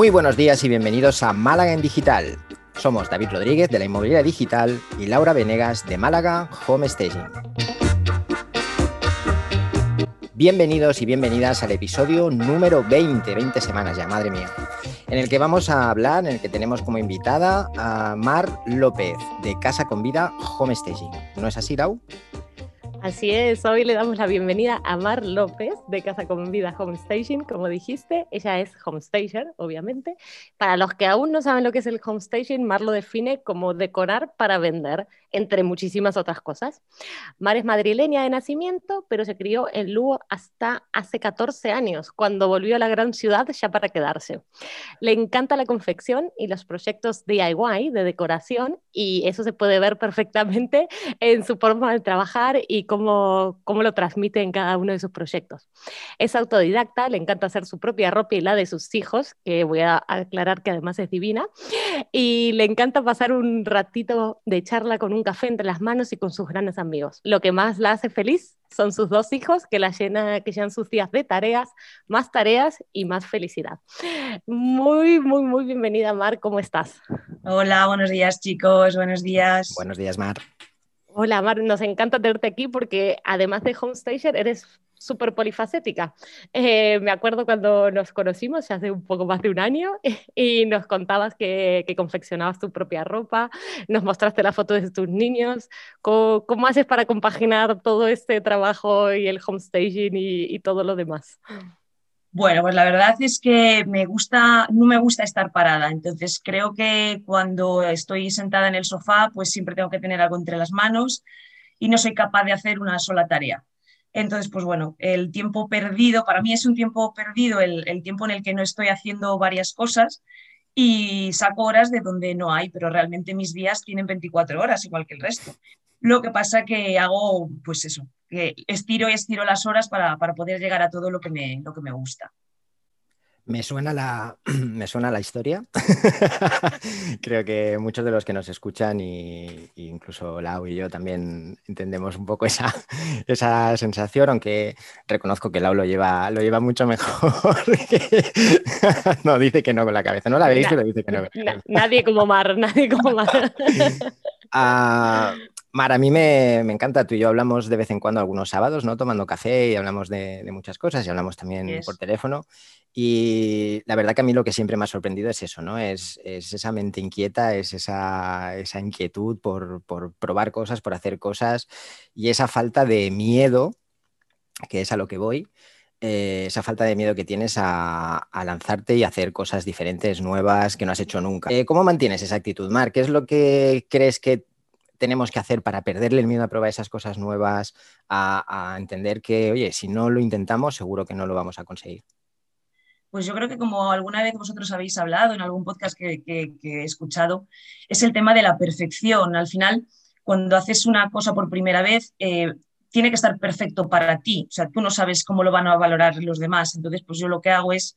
Muy buenos días y bienvenidos a Málaga en Digital. Somos David Rodríguez de la Inmobiliaria Digital y Laura Venegas de Málaga Home Staging. Bienvenidos y bienvenidas al episodio número 20, 20 semanas ya, madre mía, en el que vamos a hablar, en el que tenemos como invitada a Mar López de Casa con Vida Home Staging. ¿No es así, Lau? Así es, hoy le damos la bienvenida a Mar López de Casa con Vida Homestaging, como dijiste, ella es homestager, obviamente. Para los que aún no saben lo que es el homestaging, Mar lo define como decorar para vender, entre muchísimas otras cosas. Mar es madrileña de nacimiento, pero se crió en Lugo hasta hace 14 años, cuando volvió a la gran ciudad ya para quedarse. Le encanta la confección y los proyectos DIY de decoración, y eso se puede ver perfectamente en su forma de trabajar y cómo, cómo lo transmite en cada uno de sus proyectos. Es autodidacta, le encanta hacer su propia ropa y la de sus hijos, que voy a aclarar que además es divina, y le encanta pasar un ratito de charla con un café entre las manos y con sus grandes amigos. Lo que más la hace feliz son sus dos hijos que la llena, que llenan sus días de tareas, más tareas y más felicidad. Muy, muy, muy bienvenida, Mar, ¿cómo estás? Hola, buenos días, chicos, buenos días. Buenos días, Mar. Hola, Mar, nos encanta tenerte aquí porque además de Homestager eres súper polifacética. Eh, me acuerdo cuando nos conocimos, hace un poco más de un año, y nos contabas que, confeccionabas tu propia ropa, nos mostraste la foto de tus niños. ¿Cómo, cómo haces para compaginar todo este trabajo y el homestaging y, y todo lo demás? Bueno, pues la verdad es que me gusta, no me gusta estar parada, entonces creo que cuando estoy sentada en el sofá, pues siempre tengo que tener algo entre las manos y no soy capaz de hacer una sola tarea. Entonces, pues bueno, el tiempo perdido, para mí es un tiempo perdido, el, tiempo en el que no estoy haciendo varias cosas y saco horas de donde no hay, pero realmente mis días tienen 24 horas, igual que el resto. Lo que pasa que hago, pues eso, que estiro y estiro las horas para, para poder llegar a todo lo que me, lo que me gusta. Me suena la, me suena la historia. Creo que muchos de los que nos escuchan, y, incluso Lau y yo también entendemos un poco esa, esa sensación, aunque reconozco que Lau lo lleva, lo lleva mucho mejor. no, dice que no con la cabeza. No la veis, pero dice que no. Nadie como Mar, nadie como Mar. Ah, Mar, a mí me, encanta, tú y yo hablamos de vez en cuando algunos sábados, ¿no? Tomando café y hablamos de, muchas cosas y hablamos también por teléfono. Y la verdad que a mí lo que siempre me ha sorprendido es eso, ¿no? Es, esa mente inquieta, es esa, inquietud por, probar cosas, por hacer cosas y esa falta de miedo, que es a lo que voy, eh, esa falta de miedo que tienes a, lanzarte y hacer cosas diferentes, nuevas, que no has hecho nunca. Eh, ¿Cómo mantienes esa actitud, Mar? ¿Qué es lo que crees que tenemos que hacer para perderle el miedo a probar esas cosas nuevas, a, entender que, oye, si no lo intentamos, seguro que no lo vamos a conseguir? Pues yo creo que como alguna vez vosotros habéis hablado en algún podcast que, he escuchado, es el tema de la perfección. Al final, cuando haces una cosa por primera vez, eh, tiene que estar perfecto para ti. O sea, tú no sabes cómo lo van a valorar los demás. Entonces, pues yo lo que hago es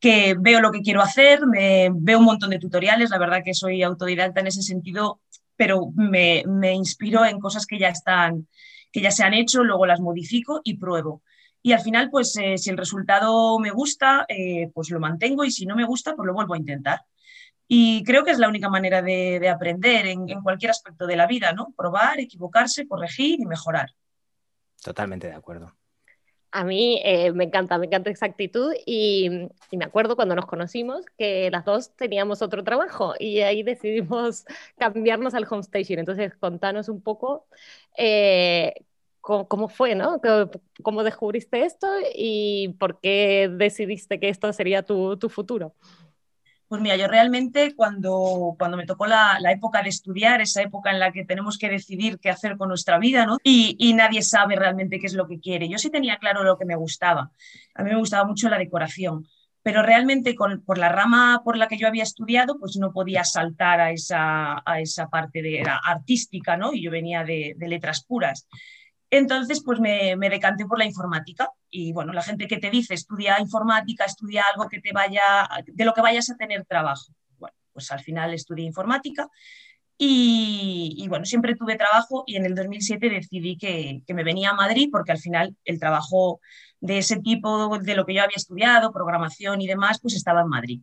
que veo lo que quiero hacer, me, veo un montón de tutoriales, la verdad que soy autodidacta en ese sentido, pero me, inspiro en cosas que ya están, que ya se han hecho, luego las modifico y pruebo. Y al final, pues eh, si el resultado me gusta, eh, pues lo mantengo y si no me gusta, pues lo vuelvo a intentar. Y creo que es la única manera de, aprender en, en, cualquier aspecto de la vida, ¿no? Probar, equivocarse, corregir y mejorar. Totalmente de acuerdo. A mí eh, me encanta, me encanta esa actitud y, me acuerdo cuando nos conocimos que las dos teníamos otro trabajo y ahí decidimos cambiarnos al homestaging. Entonces, contanos un poco eh, cómo, fue, ¿no? ¿Cómo descubriste esto y por qué decidiste que esto sería tu futuro? Pues mira, yo realmente cuando, cuando me tocó la, época de estudiar, esa época en la que tenemos que decidir qué hacer con nuestra vida, ¿no? Y, nadie sabe realmente qué es lo que quiere. Yo sí tenía claro lo que me gustaba. A mí me gustaba mucho la decoración, pero realmente con, por la rama por la que yo había estudiado, pues no podía saltar a esa, a esa parte de, artística, ¿no? Y yo venía de, de letras puras. Entonces, pues me, decanté por la informática. Y bueno, la gente que te dice estudia informática, estudia algo que te vaya, de lo que vayas a tener trabajo. Bueno, pues al final estudié informática y, bueno, siempre tuve trabajo y en el 2007 decidí que, que, me venía a Madrid porque al final el trabajo de ese tipo, de lo que yo había estudiado, programación y demás, pues estaba en Madrid.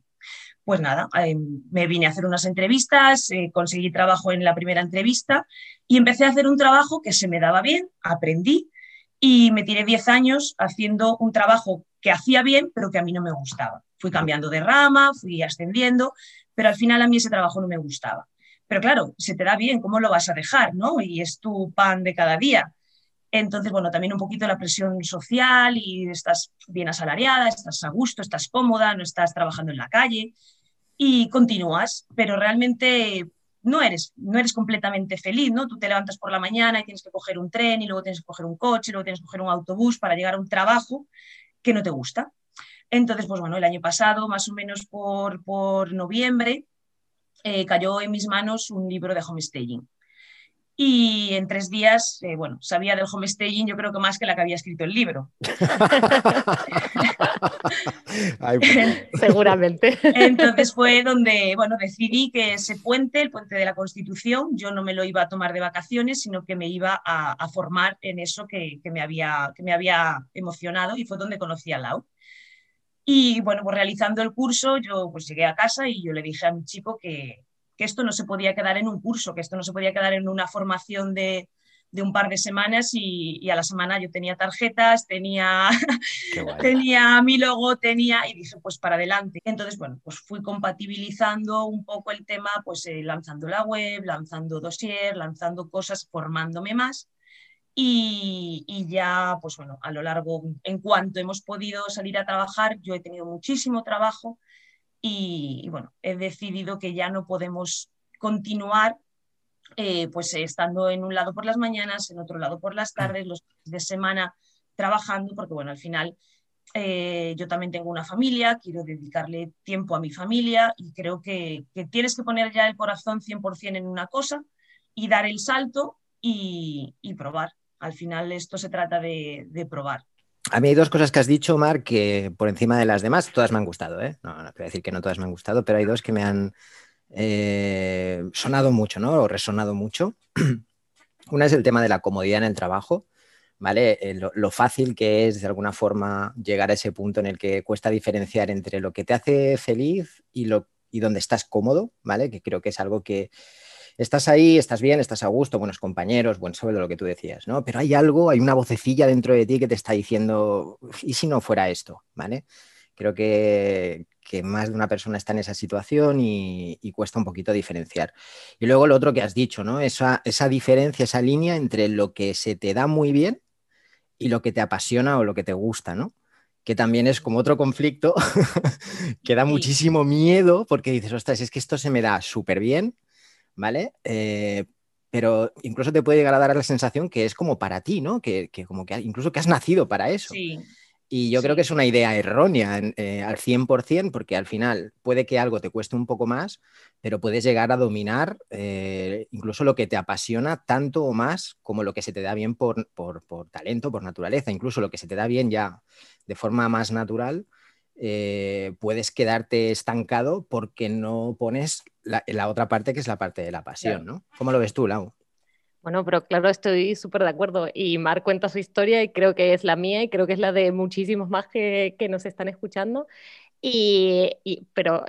Pues nada, eh, me vine a hacer unas entrevistas, eh, conseguí trabajo en la primera entrevista y empecé a hacer un trabajo que se me daba bien, aprendí y me tiré 10 años haciendo un trabajo que hacía bien, pero que a mí no me gustaba. Fui cambiando de rama, fui ascendiendo, pero al final a mí ese trabajo no me gustaba. Pero claro, se te da bien, ¿cómo lo vas a dejar? ¿no? Y es tu pan de cada día. Entonces, bueno, también un poquito la presión social y estás bien asalariada, estás a gusto, estás cómoda, no estás trabajando en la calle y continúas, pero realmente no eres, no eres completamente feliz, ¿no? Tú te levantas por la mañana y tienes que coger un tren y luego tienes que coger un coche, y luego tienes que coger un autobús para llegar a un trabajo que no te gusta. Entonces, pues bueno, el año pasado, más o menos por, por noviembre, eh, cayó en mis manos un libro de homestaging y en tres días, eh, bueno, sabía del homestaging yo creo que más que la que había escrito el libro. Seguramente. Entonces fue donde, bueno, decidí que ese puente, el puente de la Constitución, yo no me lo iba a tomar de vacaciones, sino que me iba a, formar en eso que, me había, que me había emocionado y fue donde conocí a Lau. Y bueno, pues realizando el curso, yo pues llegué a casa y yo le dije a mi chico que, que esto no se podía quedar en un curso, que esto no se podía quedar en una formación de, un par de semanas y, a la semana yo tenía tarjetas, tenía, tenía mi logo, tenía y dije pues para adelante. Entonces, bueno, pues fui compatibilizando un poco el tema, pues eh, lanzando la web, lanzando dossier, lanzando cosas, formándome más. Y, y, ya, pues bueno, a lo largo, en cuanto hemos podido salir a trabajar, yo he tenido muchísimo trabajo y, bueno, he decidido que ya no podemos continuar eh, pues estando en un lado por las mañanas, en otro lado por las tardes, los de semana trabajando, porque bueno, al final eh, yo también tengo una familia, quiero dedicarle tiempo a mi familia y creo que, tienes que poner ya el corazón 100% en una cosa y dar el salto y, probar. Al final esto se trata de probar. A mí hay dos cosas que has dicho, Marc, que por encima de las demás, todas me han gustado, ¿eh? No, no quiero decir que no todas me han gustado, pero hay dos que me han eh, sonado mucho, ¿no? O resonado mucho. Una es el tema de la comodidad en el trabajo, ¿vale? Eh, lo, fácil que es, de alguna forma, llegar a ese punto en el que cuesta diferenciar entre lo que te hace feliz y, lo, y donde estás cómodo, ¿vale? Que creo que es algo que estás ahí, estás bien, estás a gusto, buenos compañeros, buen sueldo, lo que tú decías, ¿no? Pero hay algo, hay una vocecilla dentro de ti que te está diciendo, ¿y si no fuera esto? ¿Vale? Creo que, más de una persona está en esa situación y, cuesta un poquito diferenciar. Y luego lo otro que has dicho, ¿no? Esa, esa diferencia, esa línea entre lo que se te da muy bien y lo que te apasiona o lo que te gusta, ¿no? que también es como otro conflicto que da muchísimo miedo porque dices, ostras, es que esto se me da súper bien, ¿vale? Eh, pero incluso te puede llegar a dar la sensación que es como para ti, ¿no? Que, como que incluso que has nacido para eso. Y yo creo que es una idea errónea eh, al 100%, porque al final puede que algo te cueste un poco más, pero puedes llegar a dominar eh, incluso lo que te apasiona tanto o más como lo que se te da bien por, por, talento, por naturaleza, incluso lo que se te da bien ya de forma más natural, eh, puedes quedarte estancado porque no pones la, otra parte que es la parte de la pasión, ¿no? ¿Cómo lo ves tú, Lau? Bueno, pero claro, estoy súper de acuerdo. Y Mar cuenta su historia y creo que es la mía y creo que es la de muchísimos más que, nos están escuchando. Y, pero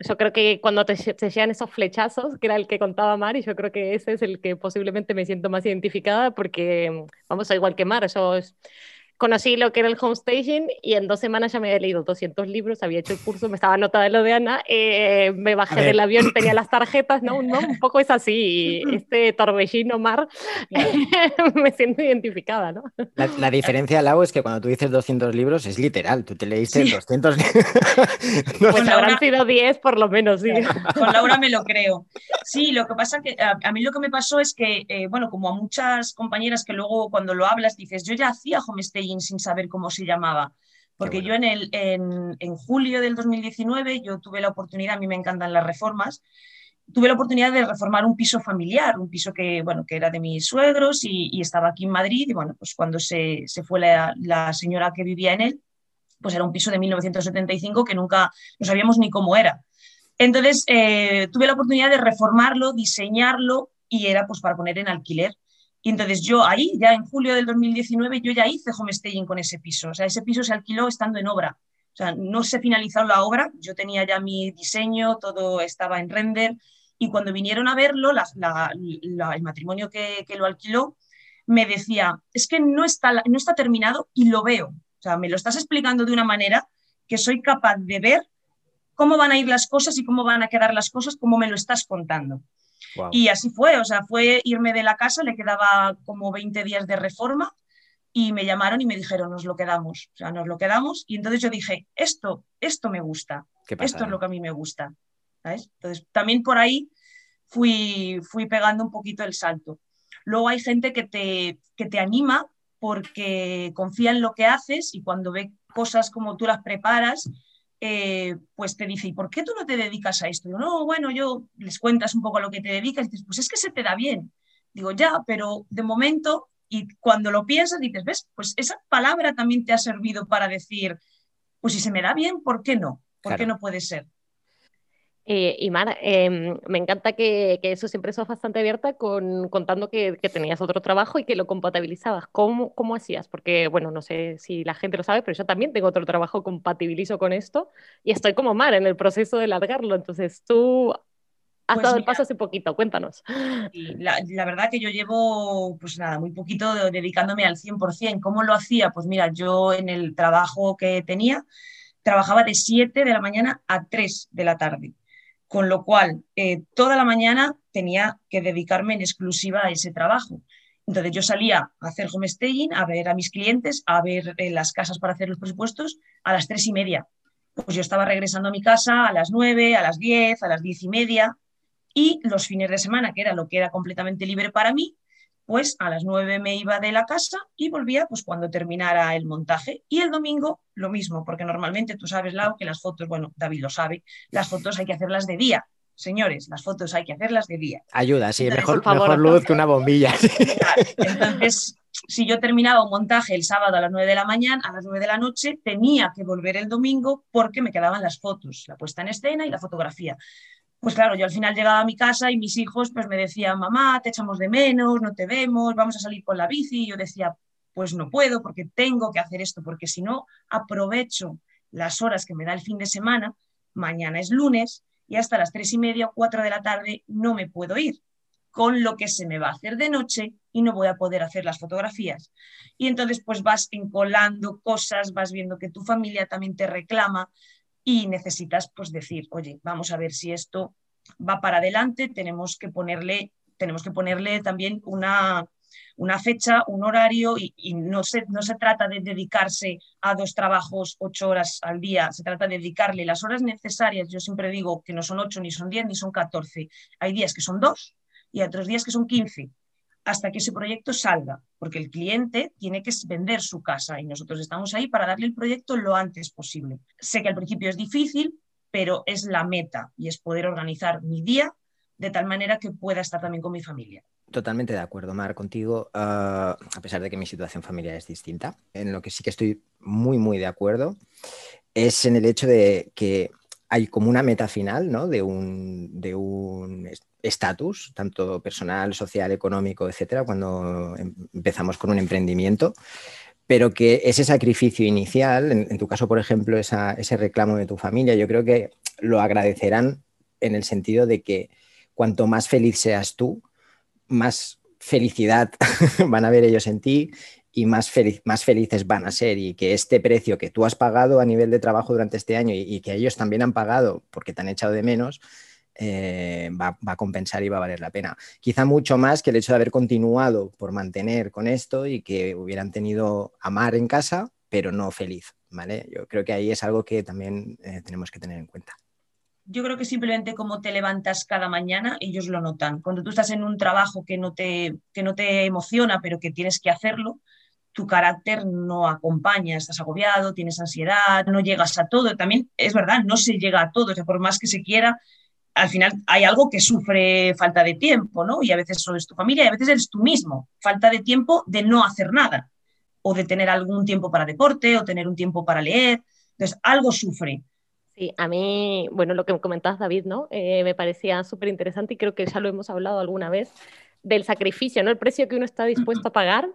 yo creo que cuando te, te, llegan esos flechazos, que era el que contaba Mar, y yo creo que ese es el que posiblemente me siento más identificada porque, vamos, a igual que Mar, yo conocí lo que era el homestaging y en dos semanas ya me había leído 200 libros, había hecho el curso, me estaba anotada de lo de Ana, eh, me bajé del avión, tenía las tarjetas, ¿no? ¿no? Un poco es así, este torbellino mar, me siento identificada, ¿no? La, diferencia, Lau, es que cuando tú dices 200 libros es literal, tú te leíste 200 libros. pues habrán sido 10 por lo menos, sí. Con Laura me lo creo. Sí, lo que pasa que a, mí lo que me pasó es que, eh, bueno, como a muchas compañeras que luego cuando lo hablas dices, yo ya hacía homestaging sin saber cómo se llamaba. Porque yo en, el, en, en, julio del 2019 yo tuve la oportunidad, a mí me encantan las reformas, tuve la oportunidad de reformar un piso familiar, un piso que, bueno, que era de mis suegros y, estaba aquí en Madrid y bueno, pues cuando se, se fue la, la, señora que vivía en él, pues era un piso de 1975 que nunca no sabíamos ni cómo era. Entonces eh, tuve la oportunidad de reformarlo, diseñarlo y era pues para poner en alquiler. Y entonces yo ahí, ya en julio del 2019, yo ya hice homestaging con ese piso. O sea, ese piso se alquiló estando en obra. O sea, no se finalizó la obra, yo tenía ya mi diseño, todo estaba en render, y cuando vinieron a verlo, el matrimonio que, lo alquiló, me decía, es que no está, no está terminado y lo veo. O sea, me lo estás explicando de una manera que soy capaz de ver cómo van a ir las cosas y cómo van a quedar las cosas, como me lo estás contando. Y así fue, o sea, fue irme de la casa, le quedaba como 20 días de reforma y me llamaron y me dijeron, nos lo quedamos, o sea, nos lo quedamos. Y entonces yo dije, esto, esto me gusta, esto es lo que a mí me gusta. Entonces, también por ahí fui, fui pegando un poquito el salto. Luego hay gente que te, que te anima porque confía en lo que haces y cuando ve cosas como tú las preparas, eh, pues te dice, ¿y por qué tú no te dedicas a esto? No, bueno, yo les cuentas un poco a lo que te dedicas y dices, pues es que se te da bien. Digo, ya, pero de momento, y cuando lo piensas, dices, ¿ves? Pues esa palabra también te ha servido para decir, pues si se me da bien, ¿por qué no? ¿Por qué no puede ser? Eh, y Mar, em, me encanta que, eso siempre sos bastante abierta con, contando que, tenías otro trabajo y que lo compatibilizabas. ¿Cómo, ¿Cómo hacías? Porque, bueno, no sé si la gente lo sabe, pero yo también tengo otro trabajo, compatibilizo con esto y estoy como Mar en el proceso de largarlo. Entonces, tú has pues dado el paso hace poquito, cuéntanos. La, la, verdad que yo llevo, pues nada, muy poquito dedicándome al 100%. ¿Cómo lo hacía? Pues mira, yo en el trabajo que tenía, trabajaba de 7 de la mañana a 3 de la tarde con lo cual eh, toda la mañana tenía que dedicarme en exclusiva a ese trabajo. Entonces yo salía a hacer homestaging, a ver a mis clientes, a ver eh, las casas para hacer los presupuestos a las tres y media. Pues yo estaba regresando a mi casa a las nueve, a las diez, a las diez y media y los fines de semana, que era lo que era completamente libre para mí, pues a las nueve me iba de la casa y volvía pues cuando terminara el montaje. Y el domingo lo mismo, porque normalmente tú sabes, Lau, que las fotos, bueno, David lo sabe, las fotos hay que hacerlas de día. Señores, las fotos hay que hacerlas de día. Ayuda, sí, mejor, mejor luz que una bombilla. Entonces, si yo terminaba un montaje el sábado a las nueve de la mañana, a las nueve de la noche, tenía que volver el domingo porque me quedaban las fotos, la puesta en escena y la fotografía pues claro, yo al final llegaba a mi casa y mis hijos pues me decían, mamá, te echamos de menos, no te vemos, vamos a salir con la bici. Y yo decía, pues no puedo porque tengo que hacer esto, porque si no aprovecho las horas que me da el fin de semana, mañana es lunes y hasta las tres y media o cuatro de la tarde no me puedo ir, con lo que se me va a hacer de noche y no voy a poder hacer las fotografías. Y entonces pues vas encolando cosas, vas viendo que tu familia también te reclama, y necesitas pues decir, oye, vamos a ver si esto va para adelante, tenemos que ponerle, tenemos que ponerle también una, una fecha, un horario y, no, se, no se trata de dedicarse a dos trabajos ocho horas al día, se trata de dedicarle las horas necesarias. Yo siempre digo que no son ocho, ni son diez, ni son catorce. Hay días que son dos y otros días que son quince hasta que ese proyecto salga, porque el cliente tiene que vender su casa y nosotros estamos ahí para darle el proyecto lo antes posible. Sé que al principio es difícil, pero es la meta y es poder organizar mi día de tal manera que pueda estar también con mi familia. Totalmente de acuerdo, Mar, contigo, ah, a pesar de que mi situación familiar es distinta. En lo que sí que estoy muy, muy de acuerdo es en el hecho de que hay como una meta final ¿no? de un, de un estatus, tanto personal, social, económico, etcétera, cuando em, empezamos con un emprendimiento, pero que ese sacrificio inicial, en, tu caso, por ejemplo, ese reclamo de tu familia, yo creo que lo agradecerán en el sentido de que cuanto más feliz seas tú, más felicidad van a ver ellos en ti y más, más felices van a ser. Y que este precio que tú has pagado a nivel de trabajo durante este año y que ellos también han pagado porque te han echado de menos, eh, va, a compensar y va a valer la pena. Quizá mucho más que el hecho de haber continuado por mantener con esto y que hubieran tenido amar en casa, pero no feliz. ¿vale? Yo creo que ahí es algo que también eh, tenemos que tener en cuenta. Yo creo que simplemente como te levantas cada mañana, ellos lo notan. Cuando tú estás en un trabajo que no te, que no te emociona, pero que tienes que hacerlo, tu carácter no acompaña, estás agobiado, tienes ansiedad, no llegas a todo. También es verdad, no se llega a todo, o sea, por más que se quiera, al final hay algo que sufre falta de tiempo, ¿no? Y a veces solo es tu familia y a veces eres tú mismo. Falta de tiempo de no hacer nada o de tener algún tiempo para deporte o tener un tiempo para leer. Entonces, algo sufre. Sí, a mí, bueno, lo que comentabas, David, ¿no? Eh, me parecía súper interesante y creo que ya lo hemos hablado alguna vez del sacrificio, ¿no? El precio que uno está dispuesto a pagar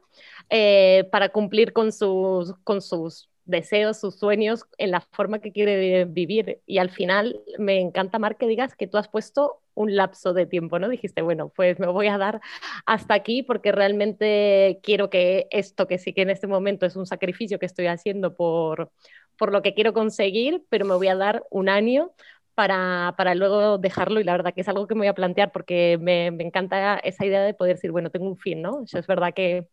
eh, para cumplir con sus, con sus deseos, sus sueños, en la forma que quiere vivir. Y al final me encanta, Mar, que digas que tú has puesto un lapso de tiempo, ¿no? Dijiste, bueno, pues me voy a dar hasta aquí porque realmente quiero que esto, que sí que en este momento es un sacrificio que estoy haciendo por, por lo que quiero conseguir, pero me voy a dar un año para, para, luego dejarlo y la verdad que es algo que me voy a plantear porque me, encanta esa idea de poder decir, bueno, tengo un fin, ¿no? Eso es verdad que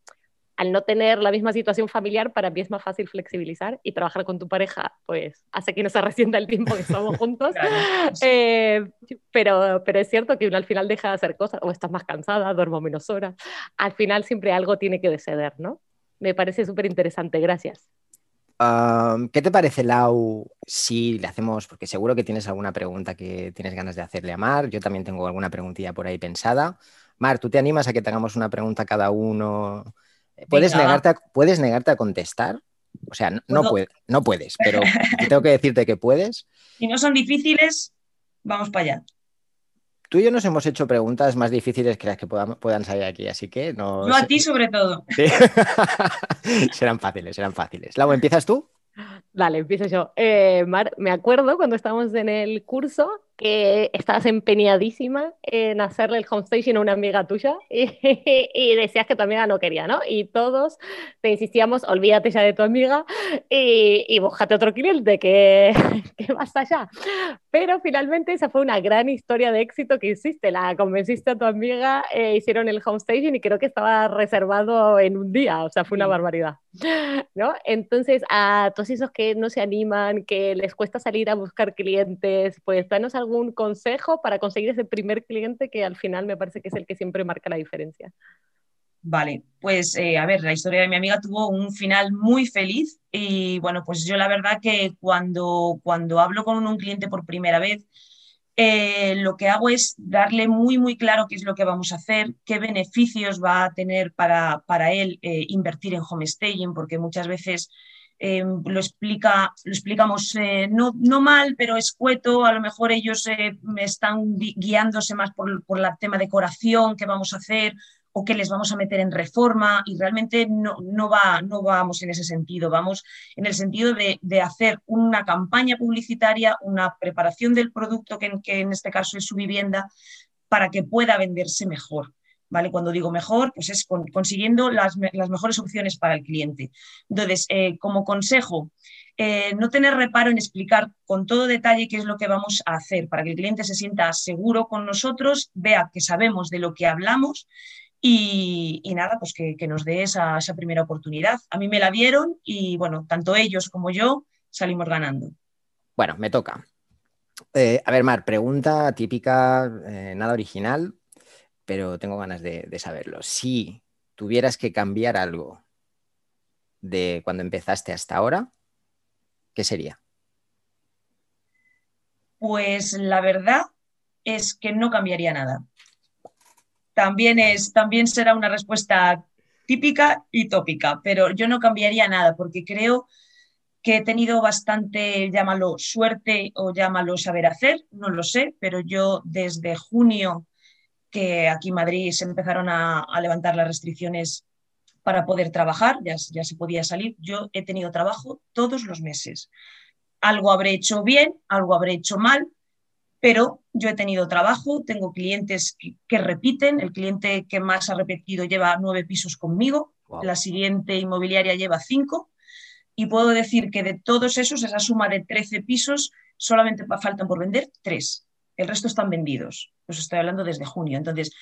al no tener la misma situación familiar, para mí es más fácil flexibilizar y trabajar con tu pareja, pues hace que no se resienta el tiempo que estamos juntos. Eh, pero, pero es cierto que uno al final deja de hacer cosas, o estás más cansada, duermo menos horas. Al final siempre algo tiene que deceder, ¿no? Me parece súper interesante, gracias. ¿Qué te parece, Lau, si le hacemos, porque seguro que tienes alguna pregunta que tienes ganas de hacerle a Mar, yo también tengo alguna preguntilla por ahí pensada. Mar, ¿tú te animas a que tengamos una pregunta cada uno? ¿Puedes negarte, a, ¿Puedes negarte a contestar? O sea, no, no, no puedes, pero tengo que decirte que puedes. Si no son difíciles, vamos para allá. Tú y yo nos hemos hecho preguntas más difíciles que las que puedan salir aquí, así que no. Yo a ti sobre todo. serán fáciles, serán fáciles. Lau, ¿empiezas tú? Dale, empiezo yo. Eh, Mar, me acuerdo cuando estábamos en el curso que estabas empeñadísima en hacerle el homestation a una amiga tuya y, decías que tu amiga no quería, ¿no? Y todos te insistíamos, olvídate ya de tu amiga y, y búscate otro cliente que, que basta ya. Pero finalmente esa fue una gran historia de éxito que hiciste, la convenciste a tu amiga, eh, hicieron el homestaging y creo que estaba reservado en un día, o sea, fue una barbaridad, ¿no? Entonces, a todos esos que no se animan, que les cuesta salir a buscar clientes, pues danos algún consejo para conseguir ese primer cliente que al final me parece que es el que siempre marca la diferencia? Vale, pues eh, a ver, la historia de mi amiga tuvo un final muy feliz y bueno, pues yo la verdad que cuando, cuando hablo con un cliente por primera vez, eh, lo que hago es darle muy, muy claro qué es lo que vamos a hacer, qué beneficios va a tener para, para él eh, invertir en homestaging, porque muchas veces Em, lo, explica, lo explicamos eh, no, no, mal, pero escueto, a lo mejor ellos eh, están guiándose más por, por el tema decoración, qué vamos a hacer o qué les vamos a meter en reforma y realmente no, no, va, no vamos en ese sentido, vamos en el sentido de, de hacer una campaña publicitaria, una preparación del producto, que que en este caso es su vivienda, para que pueda venderse mejor. ¿vale? Cuando digo mejor, pues es consiguiendo las, mejores opciones para el cliente. Entonces, eh, como consejo, eh, no tener reparo en explicar con todo detalle qué es lo que vamos a hacer para que el cliente se sienta seguro con nosotros, vea que sabemos de lo que hablamos y, nada, pues que, nos dé esa, primera oportunidad. A mí me la dieron y bueno, tanto ellos como yo salimos ganando. Bueno, me toca. Eh, a ver, Mar, pregunta típica, nada original, pero tengo ganas de, saberlo. Si tuvieras que cambiar algo de cuando empezaste hasta ahora, ¿qué sería? Pues la verdad es que no cambiaría nada. También, es, también será una respuesta típica y tópica, pero yo no cambiaría nada porque creo que he tenido bastante, llámalo suerte o llámalo saber hacer, no lo sé, pero yo desde junio que aquí en Madrid se empezaron a, levantar las restricciones para poder trabajar, ya, ya, se podía salir. Yo he tenido trabajo todos los meses. Algo habré hecho bien, algo habré hecho mal, pero yo he tenido trabajo, tengo clientes que, repiten, el cliente que más ha repetido lleva nueve pisos conmigo, la siguiente inmobiliaria lleva cinco, y puedo decir que de todos esos, esa suma de 13 pisos, solamente faltan por vender tres el resto están vendidos. Os estoy hablando desde junio. Entonces,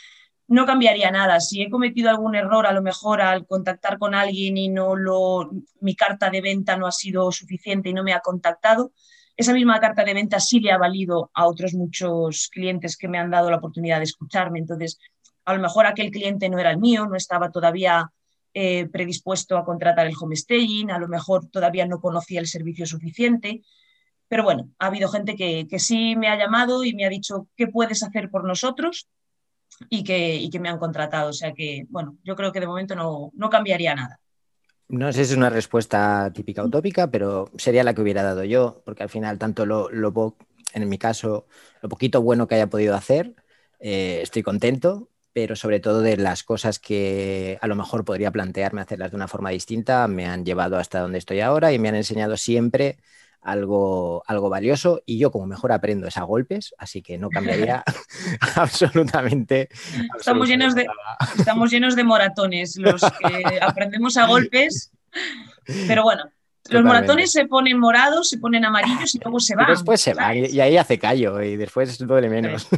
no cambiaría nada. Si he cometido algún error, a lo mejor al contactar con alguien y no lo, mi carta de venta no ha sido suficiente y no me ha contactado, esa misma carta de venta sí le ha valido a otros muchos clientes que me han dado la oportunidad de escucharme. Entonces, a lo mejor aquel cliente no era el mío, no estaba todavía eh, predispuesto a contratar el homestaying, a lo mejor todavía no conocía el servicio suficiente. Pero bueno, ha habido gente que, sí me ha llamado y me ha dicho qué puedes hacer por nosotros y que, que me han contratado. O sea que, bueno, yo creo que de momento no, no cambiaría nada. No sé si es una respuesta típica o tópica, pero sería la que hubiera dado yo, porque al final, tanto lo, lo en mi caso, lo poquito bueno que haya podido hacer, eh, estoy contento, pero sobre todo de las cosas que a lo mejor podría plantearme hacerlas de una forma distinta, me han llevado hasta donde estoy ahora y me han enseñado siempre algo, algo valioso y yo como mejor aprendo es a golpes, así que no cambiaría absolutamente. Estamos, llenos de, estamos llenos de moratones, los que aprendemos a golpes, pero bueno. Los moratones se ponen morados, se ponen amarillos y luego se van. después se van y ahí hace callo y después duele menos.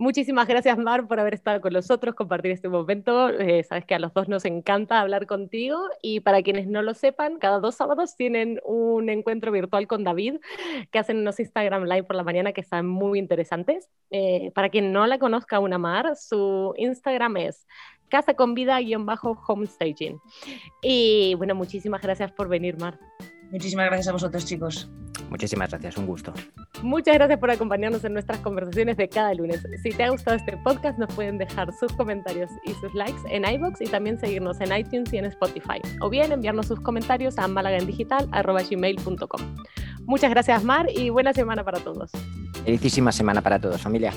Muchísimas gracias, Mar, por haber estado con nosotros, compartir este momento. Eh, sabes que a los dos nos encanta hablar contigo y para quienes no lo sepan, cada dos sábados tienen un encuentro virtual con David que hacen unos Instagram Live por la mañana que están muy interesantes. Eh, para quien no la conozca aún a Mar, su Instagram es casa con vida-homestaging. Y bueno, muchísimas gracias por venir, Mar. Muchísimas gracias a vosotros, chicos. Muchísimas gracias, un gusto. Muchas gracias por acompañarnos en nuestras conversaciones de cada lunes. Si te ha gustado este podcast, nos pueden dejar sus comentarios y sus likes en iBox y también seguirnos en iTunes y en Spotify. O bien enviarnos sus comentarios a malagaendigital.com. Muchas gracias, Mar, y buena semana para todos. Felicísima semana para todos, familia.